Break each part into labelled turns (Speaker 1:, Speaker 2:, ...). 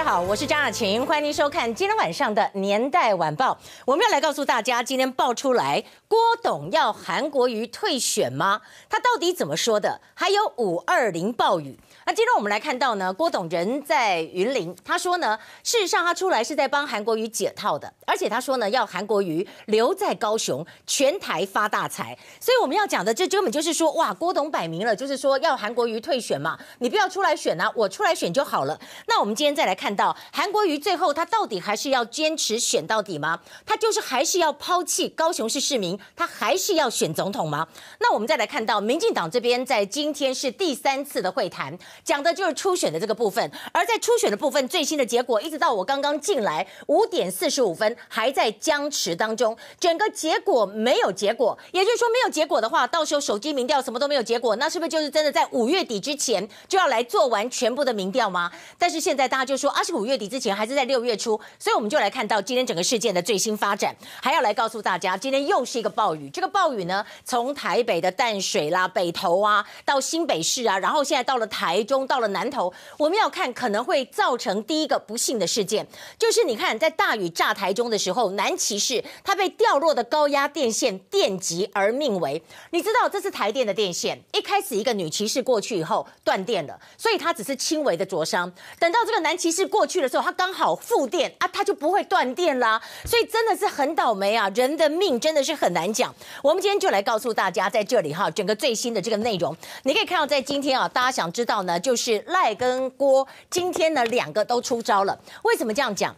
Speaker 1: 大家好，我是张雅琴，欢迎您收看今天晚上的《年代晚报》。我们要来告诉大家，今天爆出来郭董要韩国瑜退选吗？他到底怎么说的？还有五二零暴雨。那今天我们来看到呢，郭董人在云林，他说呢，事实上他出来是在帮韩国瑜解套的，而且他说呢，要韩国瑜留在高雄，全台发大财。所以我们要讲的，这根本就是说，哇，郭董摆明了就是说要韩国瑜退选嘛，你不要出来选啊，我出来选就好了。那我们今天再来看到韩国瑜最后他到底还是要坚持选到底吗？他就是还是要抛弃高雄市市民，他还是要选总统吗？那我们再来看到民进党这边在今天是第三次的会谈。讲的就是初选的这个部分，而在初选的部分，最新的结果一直到我刚刚进来五点四十五分还在僵持当中，整个结果没有结果，也就是说没有结果的话，到时候手机民调什么都没有结果，那是不是就是真的在五月底之前就要来做完全部的民调吗？但是现在大家就说啊，是五月底之前还是在六月初，所以我们就来看到今天整个事件的最新发展，还要来告诉大家，今天又是一个暴雨，这个暴雨呢，从台北的淡水啦、北投啊，到新北市啊，然后现在到了台。中到了南投，我们要看可能会造成第一个不幸的事件，就是你看在大雨炸台中的时候，南骑士他被掉落的高压电线电击而命危。你知道这是台电的电线，一开始一个女骑士过去以后断电了，所以他只是轻微的灼伤。等到这个男骑士过去的时候，它刚好负电啊，它就不会断电啦。所以真的是很倒霉啊，人的命真的是很难讲。我们今天就来告诉大家，在这里哈，整个最新的这个内容，你可以看到在今天啊，大家想知道呢。就是赖跟郭，今天呢两个都出招了。为什么这样讲？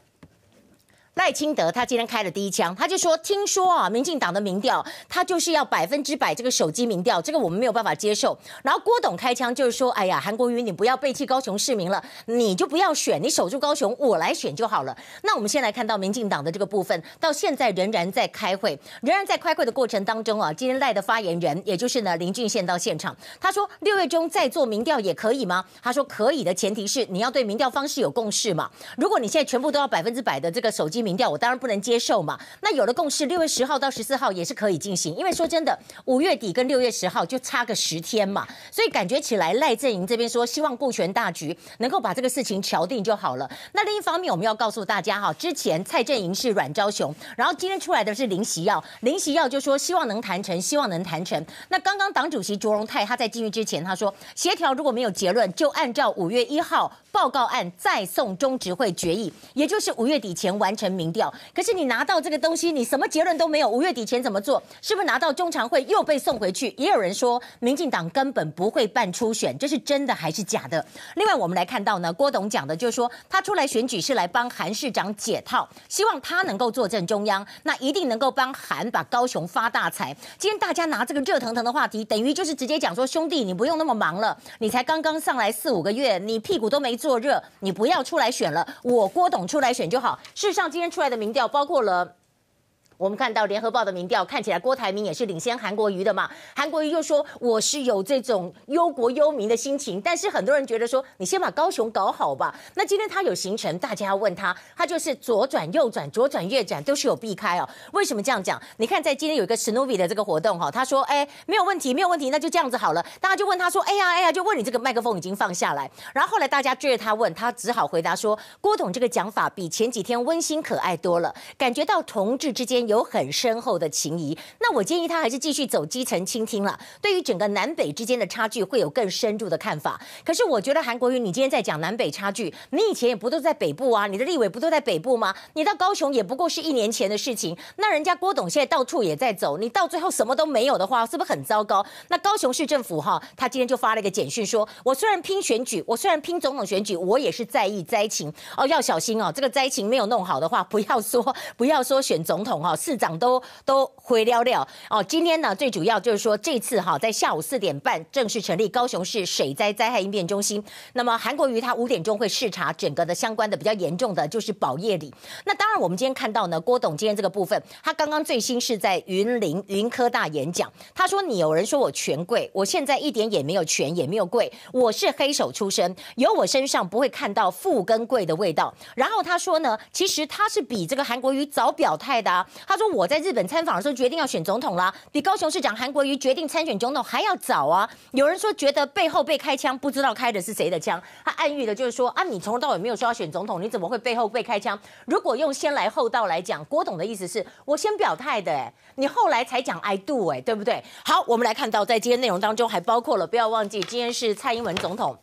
Speaker 1: 赖清德他今天开了第一枪，他就说：“听说啊，民进党的民调，他就是要百分之百这个手机民调，这个我们没有办法接受。”然后郭董开枪就是说：“哎呀，韩国瑜，你不要背弃高雄市民了，你就不要选，你守住高雄，我来选就好了。”那我们先来看到民进党的这个部分，到现在仍然在开会，仍然在开会的过程当中啊。今天赖的发言人，也就是呢林俊宪到现场，他说：“六月中再做民调也可以吗？”他说：“可以的前提是你要对民调方式有共识嘛。如果你现在全部都要百分之百的这个手机。”民调我当然不能接受嘛，那有了共识，六月十号到十四号也是可以进行，因为说真的，五月底跟六月十号就差个十天嘛，所以感觉起来赖阵营这边说希望顾全大局，能够把这个事情敲定就好了。那另一方面，我们要告诉大家哈，之前蔡阵营是阮昭雄，然后今天出来的是林锡耀，林锡耀就说希望能谈成，希望能谈成。那刚刚党主席卓荣泰他在进去之前他说，协调如果没有结论，就按照五月一号报告案再送中执会决议，也就是五月底前完成。民调，可是你拿到这个东西，你什么结论都没有。五月底前怎么做？是不是拿到中常会又被送回去？也有人说，民进党根本不会办初选，这是真的还是假的？另外，我们来看到呢，郭董讲的就是说，他出来选举是来帮韩市长解套，希望他能够坐镇中央，那一定能够帮韩把高雄发大财。今天大家拿这个热腾腾的话题，等于就是直接讲说，兄弟，你不用那么忙了，你才刚刚上来四五个月，你屁股都没坐热，你不要出来选了，我郭董出来选就好。事实上，今天出来的民调包括了。我们看到联合报的民调，看起来郭台铭也是领先韩国瑜的嘛。韩国瑜就说我是有这种忧国忧民的心情，但是很多人觉得说你先把高雄搞好吧。那今天他有行程，大家要问他，他就是左转右转，左转右转都是有避开哦。为什么这样讲？你看在今天有一个史努比的这个活动哈，他说哎没有问题没有问题，那就这样子好了。大家就问他说哎呀哎呀，就问你这个麦克风已经放下来。然后后来大家追着他问，他只好回答说郭董这个讲法比前几天温馨可爱多了，感觉到同志之间。有很深厚的情谊，那我建议他还是继续走基层倾听了。对于整个南北之间的差距，会有更深入的看法。可是我觉得韩国瑜，你今天在讲南北差距，你以前也不都在北部啊？你的立委不都在北部吗？你到高雄也不过是一年前的事情。那人家郭董现在到处也在走，你到最后什么都没有的话，是不是很糟糕？那高雄市政府哈，他今天就发了一个简讯说，我虽然拼选举，我虽然拼总统选举，我也是在意灾情哦，要小心哦，这个灾情没有弄好的话，不要说不要说选总统哈。市长都都回了了哦，今天呢，最主要就是说，这次哈在下午四点半正式成立高雄市水灾灾害应变中心。那么韩国瑜他五点钟会视察整个的相关的比较严重的就是宝业里。那当然我们今天看到呢，郭董今天这个部分，他刚刚最新是在云林云科大演讲，他说，你有人说我权贵，我现在一点也没有权也没有贵，我是黑手出身，有我身上不会看到富跟贵的味道。然后他说呢，其实他是比这个韩国瑜早表态的啊。他说我在日本参访的时候决定要选总统啦，比高雄市长韩国瑜决定参选总统还要早啊。有人说觉得背后被开枪，不知道开的是谁的枪。他暗喻的就是说啊，你从头到尾没有说要选总统，你怎么会背后被开枪？如果用先来后到来讲，郭董的意思是我先表态的，哎，你后来才讲 I do，哎，对不对？好，我们来看到在今天内容当中还包括了，不要忘记今天是蔡英文总统。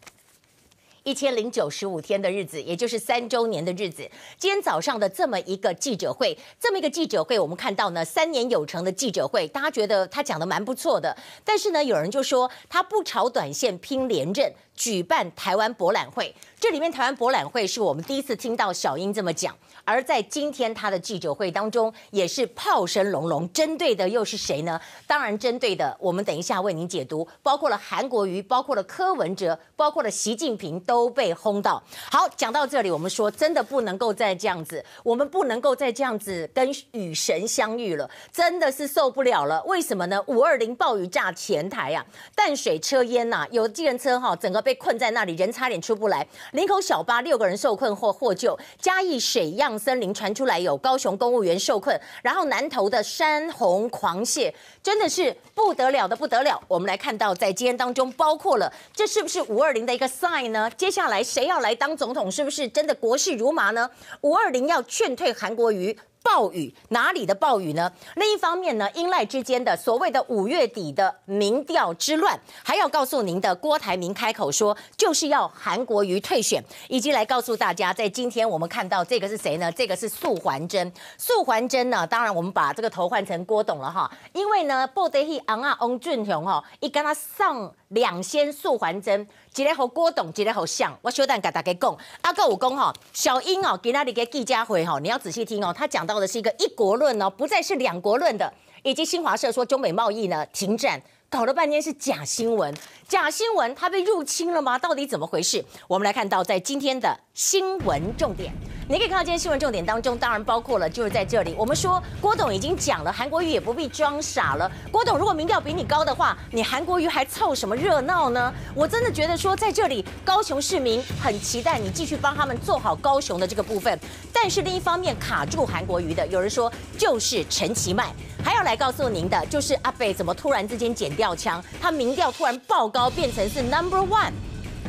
Speaker 1: 一千零九十五天的日子，也就是三周年的日子。今天早上的这么一个记者会，这么一个记者会，我们看到呢，三年有成的记者会，大家觉得他讲的蛮不错的。但是呢，有人就说他不炒短线拼连任，举办台湾博览会。这里面台湾博览会是我们第一次听到小英这么讲。而在今天他的记者会当中，也是炮声隆隆，针对的又是谁呢？当然，针对的我们等一下为您解读，包括了韩国瑜，包括了柯文哲，包括了习近平都被轰到。好，讲到这里，我们说真的不能够再这样子，我们不能够再这样子跟雨神相遇了，真的是受不了了。为什么呢？五二零暴雨炸前台啊，淡水车淹呐、啊，有计程车哈，整个被困在那里，人差点出不来。林口小巴六个人受困或获救，嘉义水漾。森林传出来有高雄公务员受困，然后南投的山洪狂泻，真的是不得了的不得了。我们来看到在今天当中，包括了这是不是五二零的一个 sign 呢？接下来谁要来当总统？是不是真的国事如麻呢？五二零要劝退韩国瑜。暴雨哪里的暴雨呢？另一方面呢，英赖之间的所谓的五月底的民调之乱，还要告诉您的郭台铭开口说，就是要韩国瑜退选，以及来告诉大家，在今天我们看到这个是谁呢？这个是素环真。素环真呢，当然我们把这个头换成郭董了哈，因为呢，布袋戏昂啊翁俊雄哈，一跟他上两仙素还真。一个和郭董，一个好像，我小等给大家讲。阿哥我讲哈，小英哦，给那里个记者会哈，你要仔细听哦，他讲到的是一个一国论哦，不再是两国论的，以及新华社说中美贸易呢停战，搞了半天是假新闻，假新闻，他被入侵了吗？到底怎么回事？我们来看到在今天的新闻重点。你可以看到今天新闻重点当中，当然包括了就是在这里。我们说郭董已经讲了，韩国瑜也不必装傻了。郭董如果民调比你高的话，你韩国瑜还凑什么热闹呢？我真的觉得说在这里，高雄市民很期待你继续帮他们做好高雄的这个部分。但是另一方面卡住韩国瑜的，有人说就是陈其迈，还要来告诉您的就是阿北怎么突然之间剪掉枪，他民调突然爆高，变成是 number one。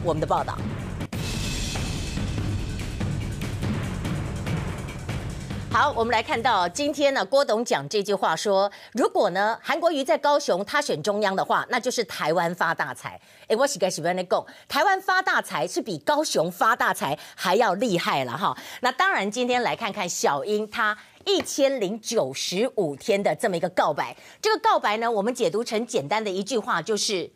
Speaker 1: 我们的报道。好，我们来看到今天呢，郭董讲这句话说，如果呢韩国瑜在高雄他选中央的话，那就是台湾发大财。哎，我是该喜欢的讲，台湾发大财是比高雄发大财还要厉害了哈。那当然，今天来看看小英她一千零九十五天的这么一个告白，这个告白呢，我们解读成简单的一句话就是。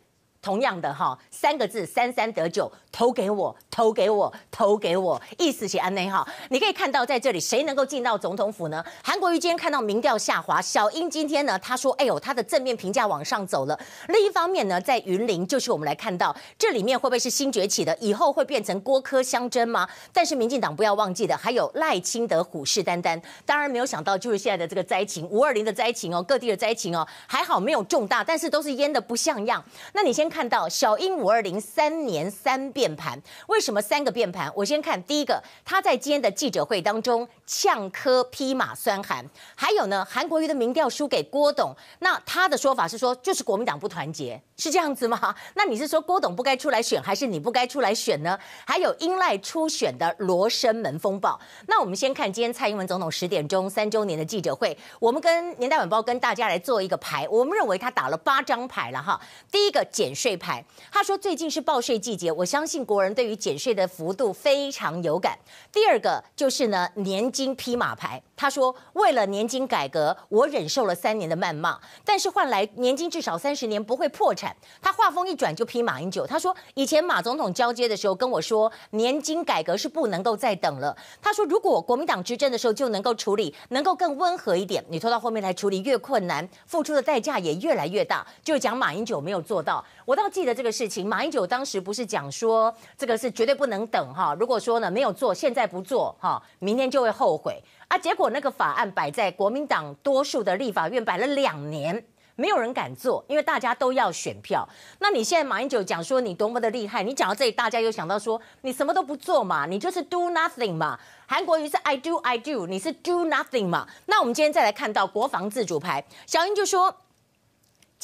Speaker 1: 同样的哈，三个字，三三得九，投给我，投给我，投给我，意思是安内哈。你可以看到在这里，谁能够进到总统府呢？韩国瑜今天看到民调下滑，小英今天呢，他说，哎呦，他的正面评价往上走了。另一方面呢，在云林，就是我们来看到这里面会不会是新崛起的，以后会变成郭柯相争吗？但是民进党不要忘记的，还有赖清德虎视眈眈。当然没有想到，就是现在的这个灾情，五二零的灾情哦，各地的灾情哦，还好没有重大，但是都是淹得不像样。那你先。看到小英五二零三年三变变盘，为什么三个变盘？我先看第一个，他在今天的记者会当中呛柯披马酸韩，还有呢，韩国瑜的民调输给郭董，那他的说法是说就是国民党不团结，是这样子吗？那你是说郭董不该出来选，还是你不该出来选呢？还有英赖初选的罗生门风暴，那我们先看今天蔡英文总统十点钟三周年的记者会，我们跟年代晚报跟大家来做一个牌，我们认为他打了八张牌了哈，第一个减。税牌，他说最近是报税季节，我相信国人对于减税的幅度非常有感。第二个就是呢，年金披马牌，他说为了年金改革，我忍受了三年的谩骂，但是换来年金至少三十年不会破产。他话锋一转就批马英九，他说以前马总统交接的时候跟我说，年金改革是不能够再等了。他说如果国民党执政的时候就能够处理，能够更温和一点，你拖到后面来处理越困难，付出的代价也越来越大。就讲马英九没有做到，我倒记得这个事情，马英九当时不是讲说这个是绝对不能等哈，如果说呢没有做，现在不做哈，明天就会后悔啊。结果那个法案摆在国民党多数的立法院摆了两年，没有人敢做，因为大家都要选票。那你现在马英九讲说你多么的厉害，你讲到这里，大家又想到说你什么都不做嘛，你就是 do nothing 嘛。韩国瑜是 I do I do，你是 do nothing 嘛。那我们今天再来看到国防自主牌，小英就说。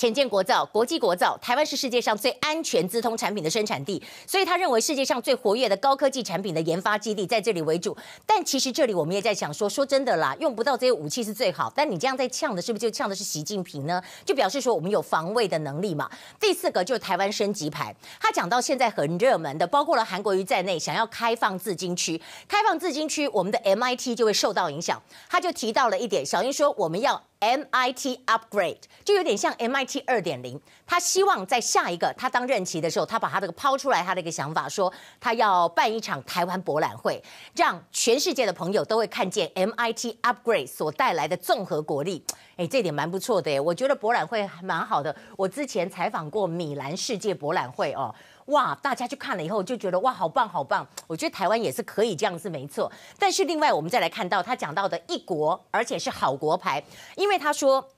Speaker 1: 潜舰国造，国际国造，台湾是世界上最安全资通产品的生产地，所以他认为世界上最活跃的高科技产品的研发基地在这里为主。但其实这里我们也在想说，说真的啦，用不到这些武器是最好。但你这样在呛的，是不是就呛的是习近平呢？就表示说我们有防卫的能力嘛。第四个就是台湾升级牌，他讲到现在很热门的，包括了韩国瑜在内，想要开放自经区，开放自经区，我们的 MIT 就会受到影响。他就提到了一点，小英说我们要。MIT upgrade 就有点像 MIT 二点零，他希望在下一个他当任期的时候，他把他这个抛出来，他的一个想法说，他要办一场台湾博览会，让全世界的朋友都会看见 MIT upgrade 所带来的综合国力。哎，这点蛮不错的，我觉得博览会还蛮好的。我之前采访过米兰世界博览会哦。哇！大家去看了以后就觉得哇，好棒好棒！我觉得台湾也是可以这样子，没错。但是另外，我们再来看到他讲到的一国，而且是好国牌，因为他说。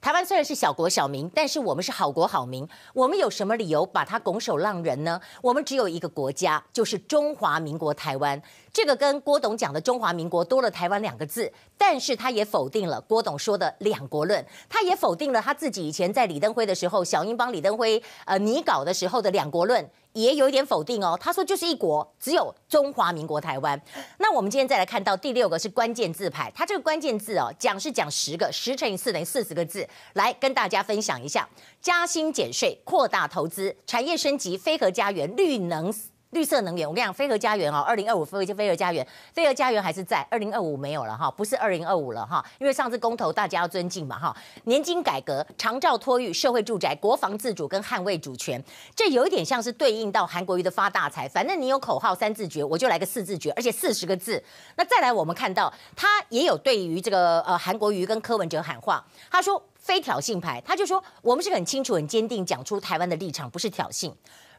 Speaker 1: 台湾虽然是小国小民，但是我们是好国好民。我们有什么理由把它拱手让人呢？我们只有一个国家，就是中华民国台湾。这个跟郭董讲的中华民国多了台湾两个字，但是他也否定了郭董说的两国论，他也否定了他自己以前在李登辉的时候，小英帮李登辉呃拟稿的时候的两国论。也有一点否定哦，他说就是一国，只有中华民国台湾。那我们今天再来看到第六个是关键字牌，它这个关键字哦，讲是讲十个，十乘以四等于四十个字，来跟大家分享一下：加薪减税、扩大投资、产业升级、非核家园、绿能。绿色能源，我跟你讲，非核家园哦，二零二五非核非核家园，非核家园还是在二零二五没有了哈，不是二零二五了哈，因为上次公投大家要尊敬嘛哈。年金改革、长照托育、社会住宅、国防自主跟捍卫主权，这有一点像是对应到韩国瑜的发大财。反正你有口号三字诀，我就来个四字诀，而且四十个字。那再来，我们看到他也有对于这个呃韩国瑜跟柯文哲喊话，他说非挑衅牌，他就说我们是很清楚、很坚定讲出台湾的立场，不是挑衅。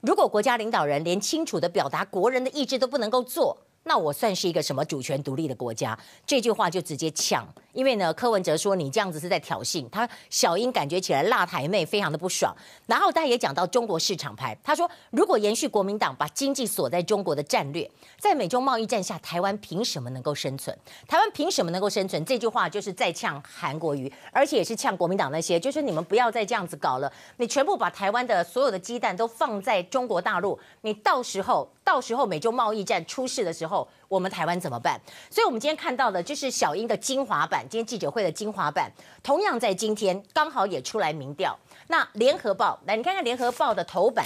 Speaker 1: 如果国家领导人连清楚的表达国人的意志都不能够做，那我算是一个什么主权独立的国家？这句话就直接呛，因为呢，柯文哲说你这样子是在挑衅，他小英感觉起来辣台妹非常的不爽。然后他也讲到中国市场牌，他说如果延续国民党把经济锁在中国的战略，在美中贸易战下，台湾凭什么能够生存？台湾凭什么能够生存？这句话就是在呛韩国瑜，而且也是呛国民党那些，就是你们不要再这样子搞了，你全部把台湾的所有的鸡蛋都放在中国大陆，你到时候到时候美中贸易战出事的时候。我们台湾怎么办？所以，我们今天看到的就是小英的精华版，今天记者会的精华版，同样在今天刚好也出来民调。那联合报，来你看看联合报的头版，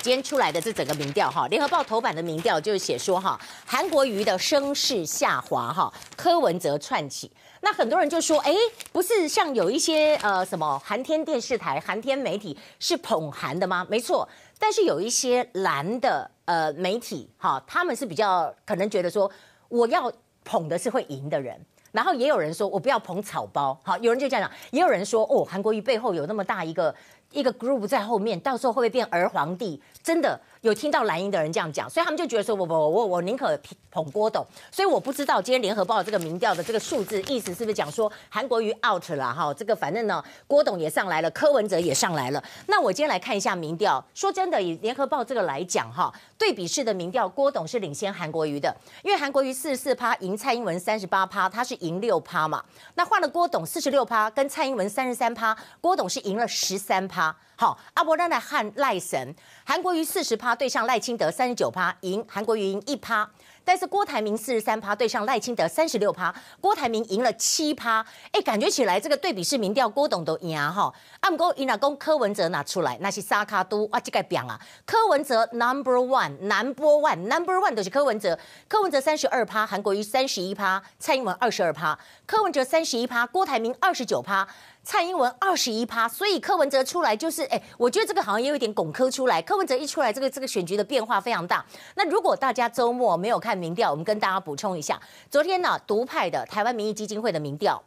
Speaker 1: 今天出来的这整个民调哈，联合报头版的民调就是写说哈，韩国瑜的声势下滑哈，柯文哲窜起。那很多人就说，哎，不是像有一些呃什么韩天电视台、韩天媒体是捧韩的吗？没错，但是有一些蓝的。呃，媒体哈，他们是比较可能觉得说，我要捧的是会赢的人，然后也有人说我不要捧草包，好，有人就这样讲，也有人说，哦，韩国瑜背后有那么大一个一个 group 在后面，到时候会不会变儿皇帝？真的。有听到蓝营的人这样讲，所以他们就觉得说，我我我我宁可捧郭董，所以我不知道今天联合报这个民调的这个数字意思是不是讲说韩国瑜 out 了哈？这个反正呢，郭董也上来了，柯文哲也上来了。那我今天来看一下民调，说真的，以联合报这个来讲哈，对比式的民调，郭董是领先韩国瑜的，因为韩国瑜四十四趴赢蔡英文三十八趴，他是赢六趴嘛。那换了郭董四十六趴，跟蔡英文三十三趴，郭董是赢了十三趴。好，阿伯拉奈汉赖神，韩国瑜四十趴对上赖清德三十九趴，赢韩国瑜赢一趴。但是郭台铭四十三趴对上赖清德三十六趴，郭台铭赢了七趴。哎，感觉起来这个对比式民调，郭董都赢哈。按哥赢了，公柯文哲拿出来，那是沙卡都哇，这个表啊，柯文哲 number one，number one，number one 都是柯文哲。柯文哲三十二趴，韩国瑜三十一趴，蔡英文二十二趴。柯文哲三十一趴，郭台铭二十九趴。蔡英文二十一趴，所以柯文哲出来就是，哎，我觉得这个好像也有一点拱科出来。柯文哲一出来，这个这个选举的变化非常大。那如果大家周末没有看民调，我们跟大家补充一下，昨天呢，独派的台湾民意基金会的民调，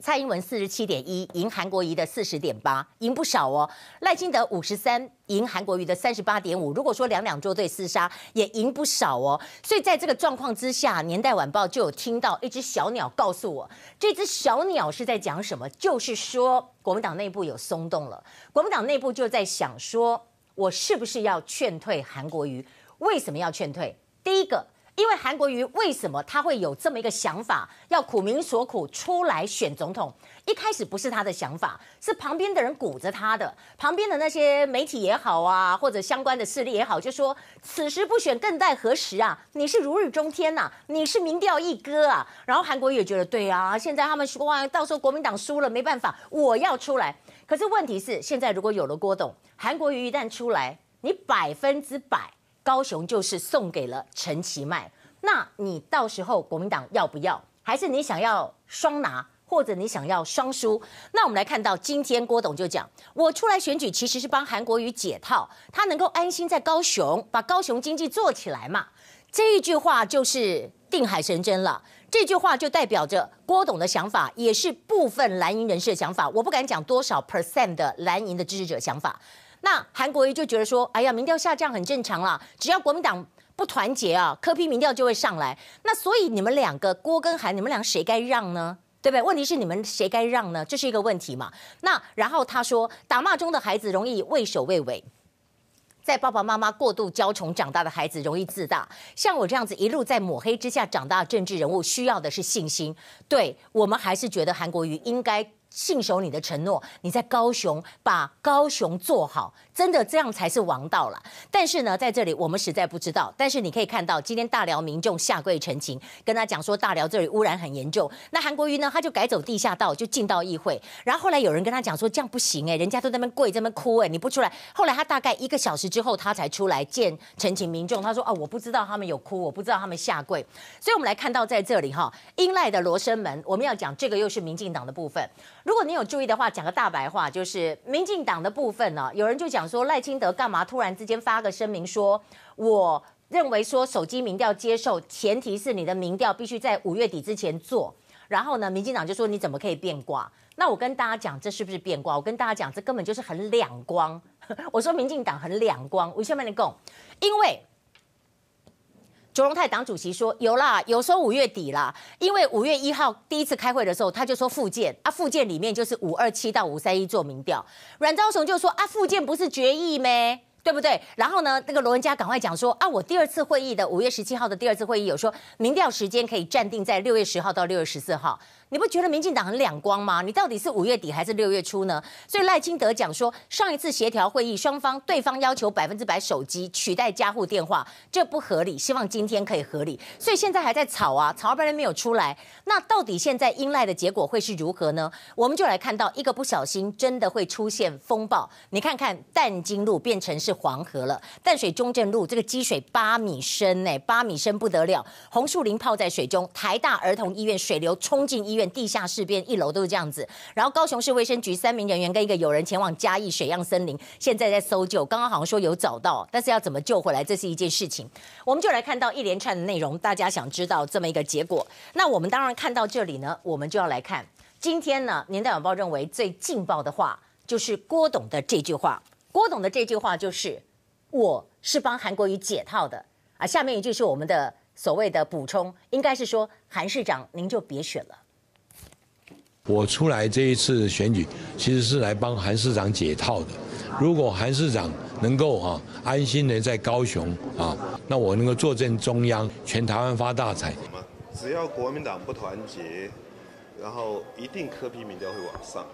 Speaker 1: 蔡英文四十七点一，赢韩国瑜的四十点八，赢不少哦。赖清德五十三，赢韩国瑜的三十八点五。如果说两两作对厮杀，也赢不少哦。所以在这个状况之下，《年代晚报》就有听到一只小鸟告诉我，这只小鸟是在讲什么？就是说国民党内部有松动了，国民党内部就在想说，我是不是要劝退韩国瑜？为什么要劝退？第一个。因为韩国瑜为什么他会有这么一个想法，要苦民所苦出来选总统？一开始不是他的想法，是旁边的人鼓着他的，旁边的那些媒体也好啊，或者相关的势力也好，就说此时不选更待何时啊？你是如日中天呐、啊，你是民调一哥啊。然后韩国瑜也觉得对啊，现在他们说啊，到时候国民党输了没办法，我要出来。可是问题是，现在如果有了郭董，韩国瑜一旦出来，你百分之百。高雄就是送给了陈其迈，那你到时候国民党要不要？还是你想要双拿，或者你想要双输？那我们来看到今天郭董就讲，我出来选举其实是帮韩国瑜解套，他能够安心在高雄把高雄经济做起来嘛。这一句话就是定海神针了，这句话就代表着郭董的想法，也是部分蓝营人士的想法。我不敢讲多少 percent 的蓝营的支持者想法。那韩国瑜就觉得说，哎呀，民调下降很正常啦，只要国民党不团结啊，柯批民调就会上来。那所以你们两个郭跟韩，你们俩谁该让呢？对不对？问题是你们谁该让呢？这是一个问题嘛。那然后他说，打骂中的孩子容易畏首畏尾，在爸爸妈妈过度娇宠长大的孩子容易自大。像我这样子一路在抹黑之下长大的政治人物，需要的是信心。对，我们还是觉得韩国瑜应该。信守你的承诺，你在高雄把高雄做好，真的这样才是王道了。但是呢，在这里我们实在不知道。但是你可以看到，今天大寮民众下跪陈情，跟他讲说大寮这里污染很严重。那韩国瑜呢，他就改走地下道，就进到议会。然后后来有人跟他讲说，这样不行哎，人家都在那边跪，在那边哭哎，你不出来。后来他大概一个小时之后，他才出来见陈情民众。他说哦，我不知道他们有哭，我不知道他们下跪。所以我们来看到在这里哈，英赖的罗生门，我们要讲这个又是民进党的部分。如果你有注意的话，讲个大白话，就是民进党的部分呢，有人就讲说赖清德干嘛突然之间发个声明说，我认为说手机民调接受，前提是你的民调必须在五月底之前做。然后呢，民进党就说你怎么可以变卦？那我跟大家讲，这是不是变卦？我跟大家讲，这根本就是很两光。我说民进党很两光，为什么你讲？因为。卓荣泰党主席说有啦，有说五月底啦，因为五月一号第一次开会的时候，他就说复健啊，复健里面就是五二七到五三一做民调，阮昭雄就说啊，复健不是决议咩？对不对？然后呢，那个罗文佳赶快讲说啊，我第二次会议的五月十七号的第二次会议有说民调时间可以暂定在六月十号到六月十四号。你不觉得民进党很两光吗？你到底是五月底还是六月初呢？所以赖清德讲说，上一次协调会议，双方对方要求百分之百手机取代家户电话，这不合理。希望今天可以合理。所以现在还在吵啊，吵到半天没有出来。那到底现在英赖的结果会是如何呢？我们就来看到一个不小心真的会出现风暴。你看看淡金路变成是黄河了，淡水中正路这个积水八米深呢，八米深不得了。红树林泡在水中，台大儿童医院水流冲进医院。地下室边一楼都是这样子，然后高雄市卫生局三名人员跟一个友人前往嘉义水漾森林，现在在搜救，刚刚好像说有找到，但是要怎么救回来，这是一件事情。我们就来看到一连串的内容，大家想知道这么一个结果。那我们当然看到这里呢，我们就要来看今天呢，《年代晚报》认为最劲爆的话就是郭董的这句话。郭董的这句话就是：“我是帮韩国瑜解套的啊。”下面一句是我们的所谓的补充，应该是说韩市长您就别选了。
Speaker 2: 我出来这一次选举，其实是来帮韩市长解套的。如果韩市长能够啊安心的在高雄啊，那我能够坐镇中央，全台湾发大财。
Speaker 3: 只要国民党不团结，然后一定柯 P 民调会往上。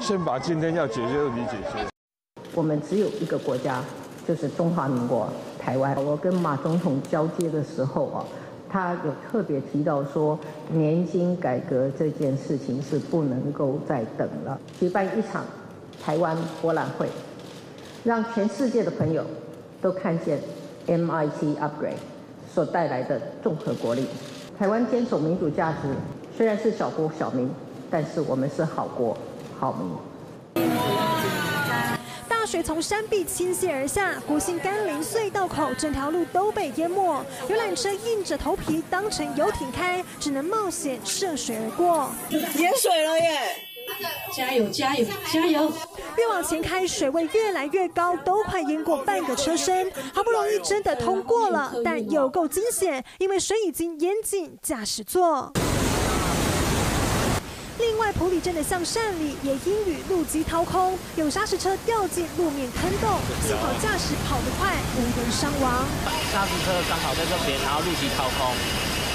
Speaker 4: 先把今天要解决的问题解决。
Speaker 5: 我们只有一个国家，就是中华民国台湾。我跟马总统交接的时候啊。他有特别提到说，年金改革这件事情是不能够再等了，举办一场台湾博览会，让全世界的朋友都看见 MIT upgrade 所带来的综合国力。台湾坚守民主价值，虽然是小国小民，但是我们是好国好民。
Speaker 6: 水从山壁倾泻而下，国姓甘霖隧道口整条路都被淹没，游览车硬着头皮当成游艇开，只能冒险涉水而过。
Speaker 7: 淹水了耶！加油加油加油！
Speaker 6: 越往前开，水位越来越高，都快淹过半个车身。好不容易真的通过了，但有够惊险，因为水已经淹进驾驶座。另外，普里镇的向善里也因雨路基掏空，有砂石车掉进路面坑洞，幸好驾驶跑得快，无人伤亡。
Speaker 8: 砂石车刚好在这边，然后路基掏空，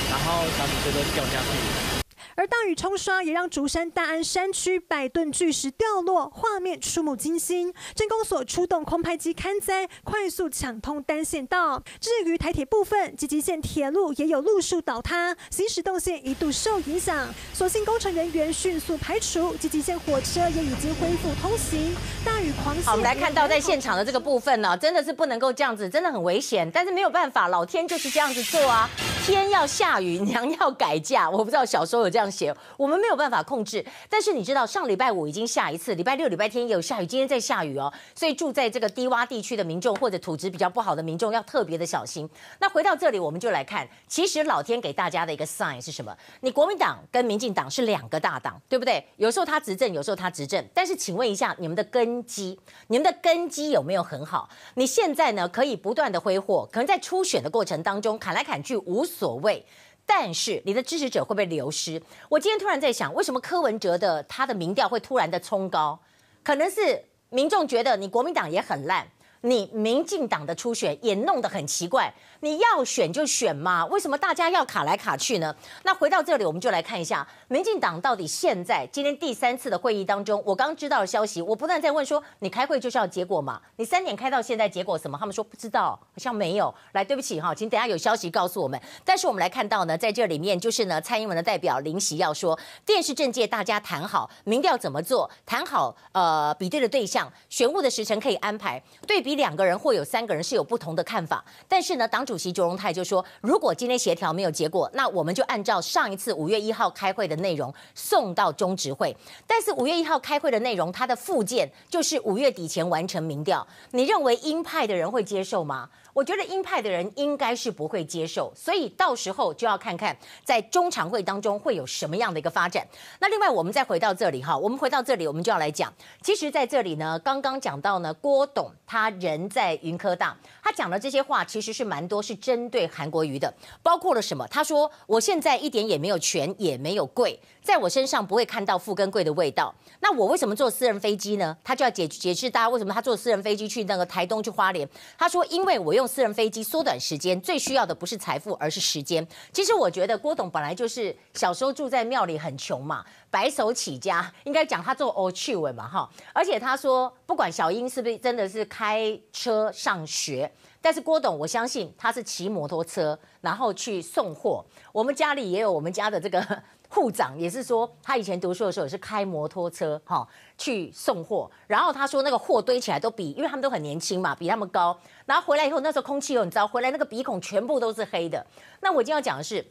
Speaker 8: 然后砂石车就掉下去。
Speaker 6: 而大雨冲刷也让竹山大安山区百吨巨石掉落，画面触目惊心。镇公所出动空拍机勘灾，快速抢通单线道。至于台铁部分，集集线铁路也有路树倒塌，行驶动线一度受影响。所幸工程人员迅速排除，集集线火车也已经恢复通行。大雨狂泻，
Speaker 1: 好，我们来看到在现场的这个部分呢、啊，真的是不能够这样子，真的很危险。但是没有办法，老天就是这样子做啊。天要下雨，娘要改嫁。我不知道小时候有这样写，我们没有办法控制。但是你知道，上礼拜五已经下一次，礼拜六、礼拜天也有下雨，今天在下雨哦。所以住在这个低洼地区的民众或者土质比较不好的民众要特别的小心。那回到这里，我们就来看，其实老天给大家的一个 sign 是什么？你国民党跟民进党是两个大党，对不对？有时候他执政，有时候他执政。但是请问一下，你们的根基，你们的根基有没有很好？你现在呢，可以不断的挥霍，可能在初选的过程当中砍来砍去无所谓。但是你的支持者会不会流失？我今天突然在想，为什么柯文哲的他的民调会突然的冲高？可能是民众觉得你国民党也很烂。你民进党的初选也弄得很奇怪，你要选就选嘛，为什么大家要卡来卡去呢？那回到这里，我们就来看一下民进党到底现在今天第三次的会议当中，我刚知道的消息，我不断在问说，你开会就是要结果嘛？你三点开到现在结果什么？他们说不知道，好像没有。来，对不起哈，请等下有消息告诉我们。但是我们来看到呢，在这里面就是呢，蔡英文的代表林锡耀说，电视政界大家谈好，民调怎么做，谈好呃比对的对象，选务的时程可以安排，对比。两个人或有三个人是有不同的看法，但是呢，党主席卓荣泰就说，如果今天协调没有结果，那我们就按照上一次五月一号开会的内容送到中执会。但是五月一号开会的内容，它的附件就是五月底前完成民调。你认为鹰派的人会接受吗？我觉得鹰派的人应该是不会接受，所以到时候就要看看在中常会当中会有什么样的一个发展。那另外，我们再回到这里哈，我们回到这里，我们就要来讲，其实在这里呢，刚刚讲到呢，郭董他人在云科大，他讲的这些话其实是蛮多，是针对韩国瑜的，包括了什么？他说我现在一点也没有权，也没有贵，在我身上不会看到富跟贵的味道。那我为什么坐私人飞机呢？他就要解解释大家为什么他坐私人飞机去那个台东去花莲。他说因为我用。私人飞机缩短时间，最需要的不是财富，而是时间。其实我觉得郭董本来就是小时候住在庙里，很穷嘛，白手起家，应该讲他做欧趣味嘛，哈。而且他说，不管小英是不是真的是开车上学，但是郭董我相信他是骑摩托车，然后去送货。我们家里也有我们家的这个护长，也是说他以前读书的时候也是开摩托车，哈。去送货，然后他说那个货堆起来都比，因为他们都很年轻嘛，比他们高。然后回来以后，那时候空气又很糟，回来那个鼻孔全部都是黑的。那我今天要讲的是，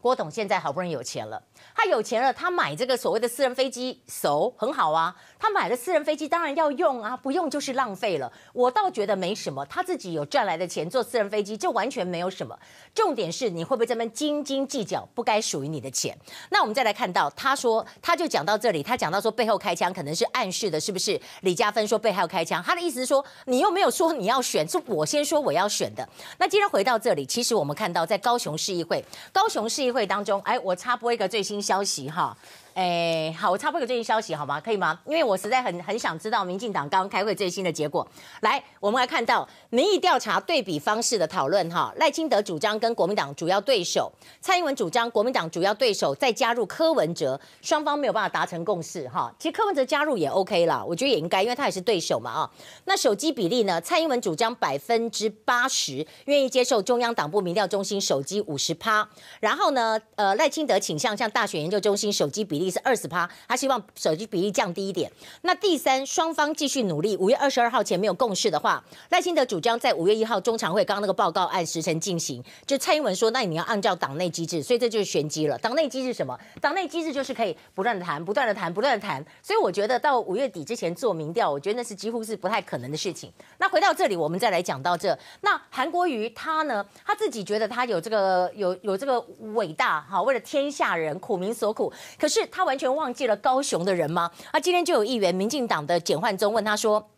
Speaker 1: 郭董现在好不容易有钱了。他有钱了，他买这个所谓的私人飞机，熟很好啊。他买了私人飞机，当然要用啊，不用就是浪费了。我倒觉得没什么，他自己有赚来的钱坐私人飞机，这完全没有什么。重点是你会不会这么斤斤计较不该属于你的钱？那我们再来看到，他说他就讲到这里，他讲到说背后开枪，可能是暗示的，是不是？李佳芬说背后开枪，他的意思是说你又没有说你要选，是我先说我要选的。那今天回到这里，其实我们看到在高雄市议会，高雄市议会当中，哎，我插播一个最新新消息哈。哎，好，我插播个最新消息好吗？可以吗？因为我实在很很想知道民进党刚刚开会最新的结果。来，我们来看到民意调查对比方式的讨论哈。赖清德主张跟国民党主要对手，蔡英文主张国民党主要对手再加入柯文哲，双方没有办法达成共识哈。其实柯文哲加入也 OK 啦，我觉得也应该，因为他也是对手嘛啊。那手机比例呢？蔡英文主张百分之八十愿意接受中央党部民调中心手机五十趴，然后呢，呃，赖清德倾向向大选研究中心手机比例。例是二十趴，他希望手机比例降低一点。那第三，双方继续努力，五月二十二号前没有共识的话，赖清德主张在五月一号中常会刚刚那个报告按时程进行。就蔡英文说，那你要按照党内机制，所以这就是玄机了。党内机制什么？党内机制就是可以不断的谈，不断的谈，不断的谈。所以我觉得到五月底之前做民调，我觉得那是几乎是不太可能的事情。那回到这里，我们再来讲到这。那韩国瑜他呢，他自己觉得他有这个有有这个伟大哈，为了天下人苦民所苦。可是他完全忘记了高雄的人吗？啊，今天就有议员，民进党的简焕宗问他说。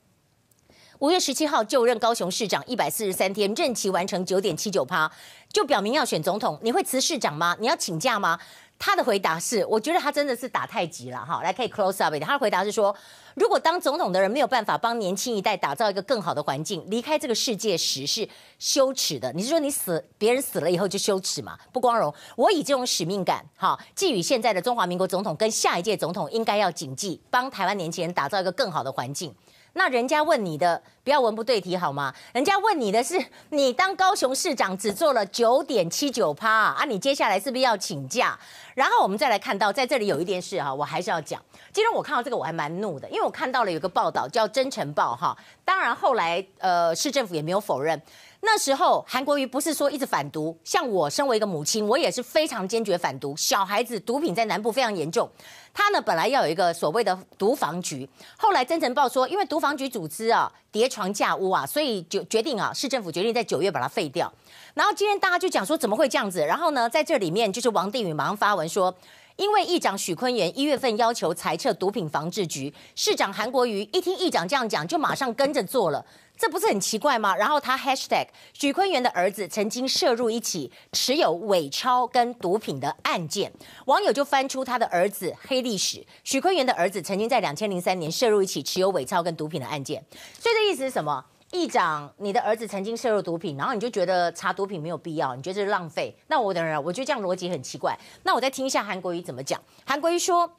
Speaker 1: 五月十七号就任高雄市长，一百四十三天，任期完成九点七九趴，就表明要选总统。你会辞市长吗？你要请假吗？他的回答是，我觉得他真的是打太极了哈。来，可以 close up 一点。他的回答是说，如果当总统的人没有办法帮年轻一代打造一个更好的环境，离开这个世界时是羞耻的。你是说你死，别人死了以后就羞耻嘛？不光荣。我以这种使命感哈，寄予现在的中华民国总统跟下一届总统，应该要谨记，帮台湾年轻人打造一个更好的环境。那人家问你的，不要文不对题好吗？人家问你的是，你当高雄市长只做了九点七九趴啊，你接下来是不是要请假？然后我们再来看到，在这里有一件事哈，我还是要讲。今天我看到这个我还蛮怒的，因为我看到了有个报道叫《真诚报》哈，当然后来呃市政府也没有否认。那时候韩国瑜不是说一直反毒，像我身为一个母亲，我也是非常坚决反毒。小孩子毒品在南部非常严重，他呢本来要有一个所谓的毒防局，后来真诚报说，因为毒防局组织啊叠床架屋啊，所以就决定啊市政府决定在九月把它废掉。然后今天大家就讲说怎么会这样子？然后呢在这里面就是王定宇马上发文说，因为议长许昆源一月份要求裁撤毒品防治局，市长韩国瑜一听议长这样讲，就马上跟着做了。这不是很奇怪吗？然后他 hashtag 许坤元的儿子曾经涉入一起持有伪钞跟毒品的案件，网友就翻出他的儿子黑历史。许坤元的儿子曾经在两千零三年涉入一起持有伪钞跟毒品的案件，所以这意思是什么？议长，你的儿子曾经涉入毒品，然后你就觉得查毒品没有必要，你觉得这是浪费？那我等等，我觉得这样逻辑很奇怪。那我再听一下韩国瑜怎么讲。韩国瑜说。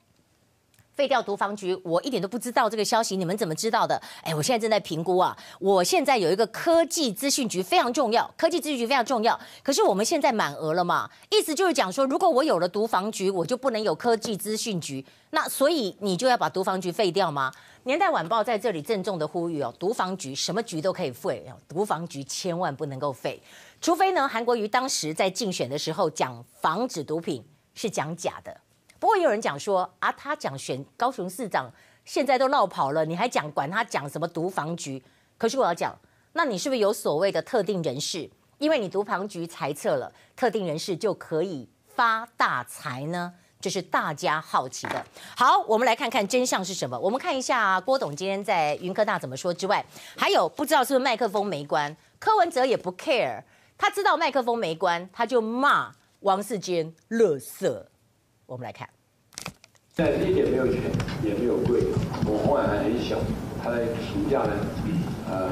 Speaker 1: 废掉毒防局，我一点都不知道这个消息，你们怎么知道的？哎，我现在正在评估啊。我现在有一个科技资讯局非常重要，科技资讯局非常重要。可是我们现在满额了嘛？意思就是讲说，如果我有了毒防局，我就不能有科技资讯局。那所以你就要把毒防局废掉吗？年代晚报在这里郑重的呼吁哦，毒防局什么局都可以废，毒防局千万不能够废，除非呢，韩国瑜当时在竞选的时候讲防止毒品是讲假的。不过有人讲说啊，他讲选高雄市长，现在都落跑了，你还讲管他讲什么毒房局？可是我要讲，那你是不是有所谓的特定人士？因为你毒房局裁撤了，特定人士就可以发大财呢？这是大家好奇的。好，我们来看看真相是什么。我们看一下郭董今天在云科大怎么说之外，还有不知道是不是麦克风没关，柯文哲也不 care，他知道麦克风没关，他就骂王世坚垃圾。我们来看。
Speaker 9: 在一点没有钱，也没有贵。我后来还很小，他在暑假呢，呃，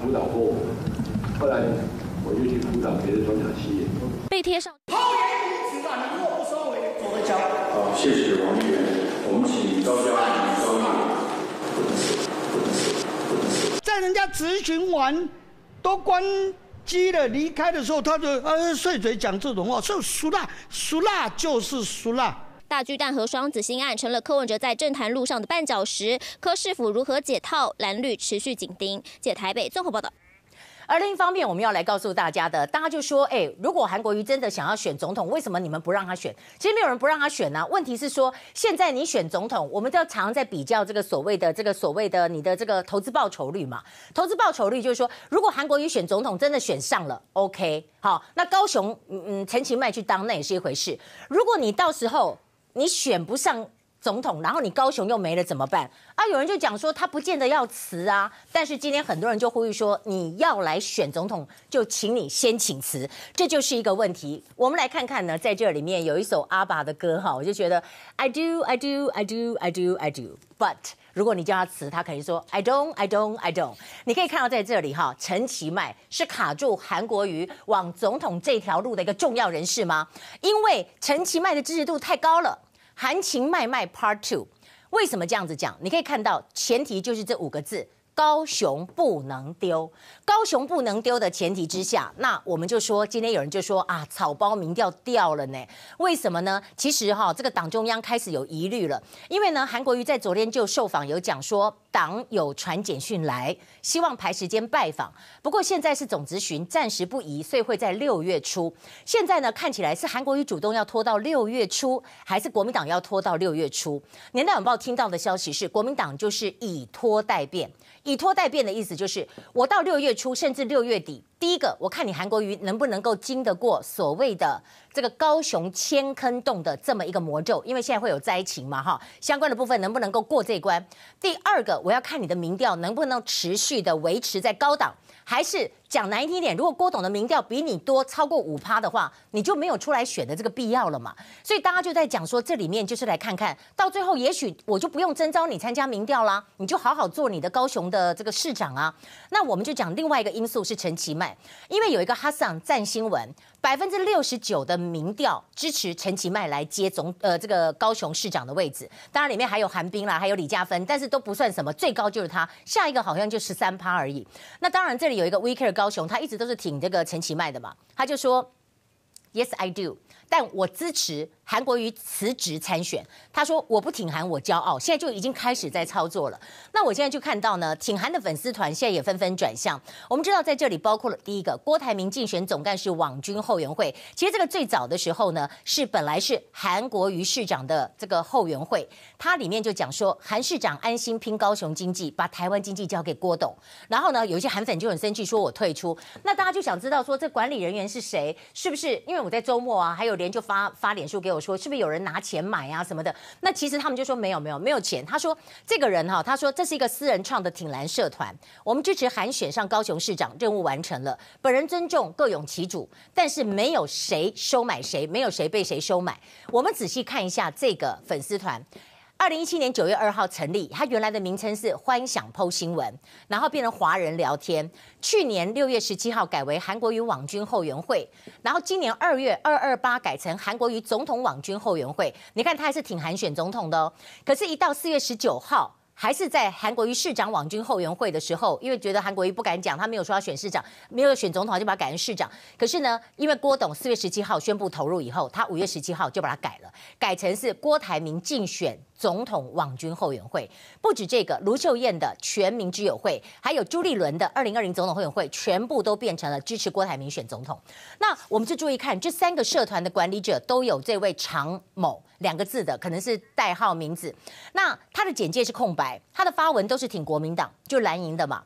Speaker 9: 辅导过我。后来我就去辅导别的中小企业。
Speaker 6: 被贴上。
Speaker 10: 厚颜无耻啊！你若不收回，我会交。
Speaker 9: 好，谢谢王议员。我们请高嘉瑜高议。
Speaker 10: 在人家咨询完都关机了离开的时候，他就呃碎嘴讲这种话，说输辣，输辣就是输啦。
Speaker 11: 大巨蛋和双子星案成了柯文哲在政坛路上的绊脚石，柯市府如何解套？蓝绿持续紧盯。解台北综合报道。
Speaker 1: 而另一方面，我们要来告诉大家的，大家就说：哎，如果韩国瑜真的想要选总统，为什么你们不让他选？其实没有人不让他选啊。问题是说，现在你选总统，我们都要常常在比较这个所谓的这个所谓的你的这个投资报酬率嘛。投资报酬率就是说，如果韩国瑜选总统真的选上了，OK，好，那高雄嗯嗯陈其迈去当那也是一回事。如果你到时候你选不上总统，然后你高雄又没了怎么办？啊，有人就讲说他不见得要辞啊，但是今天很多人就呼吁说，你要来选总统，就请你先请辞，这就是一个问题。我们来看看呢，在这里面有一首阿爸的歌哈，我就觉得 I do I do I do I do I do，but 如果你叫他辞，他肯定说 I don't I don't I don't。你可以看到在这里哈，陈其迈是卡住韩国瑜往总统这条路的一个重要人士吗？因为陈其迈的支持度太高了。韩情脉脉 Part Two，为什么这样子讲？你可以看到前提就是这五个字：高雄不能丢，高雄不能丢的前提之下，那我们就说，今天有人就说啊，草包民调掉了呢？为什么呢？其实哈，这个党中央开始有疑虑了，因为呢，韩国瑜在昨天就受访有讲说，党有传简讯来，希望排时间拜访，不过现在是总咨询，暂时不宜，所以会在六月初。现在呢，看起来是韩国瑜主动要拖到六月初，还是国民党要拖到六月初？年代晚报听到的消息是，国民党就是以拖待变。以拖待变的意思就是，我到六月初甚至六月底，第一个我看你韩国瑜能不能够经得过所谓的这个高雄千坑洞的这么一个魔咒，因为现在会有灾情嘛，哈，相关的部分能不能够过这一关？第二个，我要看你的民调能不能持续的维持在高档，还是？讲难听一点，如果郭董的民调比你多超过五趴的话，你就没有出来选的这个必要了嘛。所以大家就在讲说，这里面就是来看看到最后，也许我就不用征召你参加民调啦，你就好好做你的高雄的这个市长啊。那我们就讲另外一个因素是陈其迈，因为有一个哈桑赞新闻，百分之六十九的民调支持陈其迈来接总呃这个高雄市长的位置。当然里面还有韩冰啦，还有李嘉芬，但是都不算什么，最高就是他，下一个好像就十三趴而已。那当然这里有一个 WeCare。高雄，他一直都是挺这个陈其迈的嘛，他就说，Yes I do，但我支持。韩国瑜辞职参选，他说我不挺韩，我骄傲。现在就已经开始在操作了。那我现在就看到呢，挺韩的粉丝团现在也纷纷转向。我们知道在这里包括了第一个郭台铭竞选总干事网军后援会。其实这个最早的时候呢，是本来是韩国瑜市长的这个后援会，它里面就讲说韩市长安心拼高雄经济，把台湾经济交给郭董。然后呢，有一些韩粉就很生气，说我退出。那大家就想知道说这管理人员是谁？是不是因为我在周末啊，还有连就发发脸书给我。说是不是有人拿钱买啊什么的？那其实他们就说没有没有没有钱。他说这个人哈，他说这是一个私人创的挺蓝社团。我们支持韩选上高雄市长，任务完成了。本人尊重各有其主，但是没有谁收买谁，没有谁被谁收买。我们仔细看一下这个粉丝团。二零一七年九月二号成立，它原来的名称是欢享 PO 新闻，然后变成华人聊天。去年六月十七号改为韩国瑜网军后援会，然后今年二月二二八改成韩国瑜总统网军后援会。你看，他还是挺韩选总统的哦。可是，一到四月十九号。还是在韩国瑜市长网军后援会的时候，因为觉得韩国瑜不敢讲，他没有说要选市长，没有选总统，就把他改成市长。可是呢，因为郭董四月十七号宣布投入以后，他五月十七号就把它改了，改成是郭台铭竞选总统网军后援会。不止这个，卢秀燕的全民之友会，还有朱立伦的二零二零总统后援会，全部都变成了支持郭台铭选总统。那我们就注意看，这三个社团的管理者都有这位常某。两个字的可能是代号名字，那他的简介是空白，他的发文都是挺国民党，就蓝营的嘛。